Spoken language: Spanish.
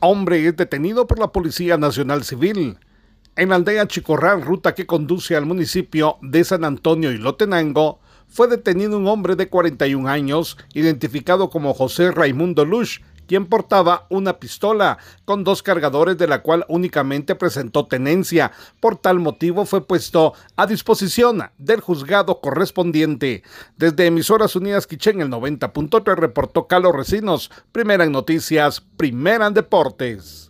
Hombre es detenido por la Policía Nacional Civil. En la aldea Chicorral, ruta que conduce al municipio de San Antonio y Lotenango, fue detenido un hombre de 41 años, identificado como José Raimundo Lush, quien portaba una pistola con dos cargadores de la cual únicamente presentó tenencia. Por tal motivo fue puesto a disposición del juzgado correspondiente. Desde Emisoras Unidas Quichén, el 90.3 reportó Carlos Recinos, primera en noticias, primera en deportes.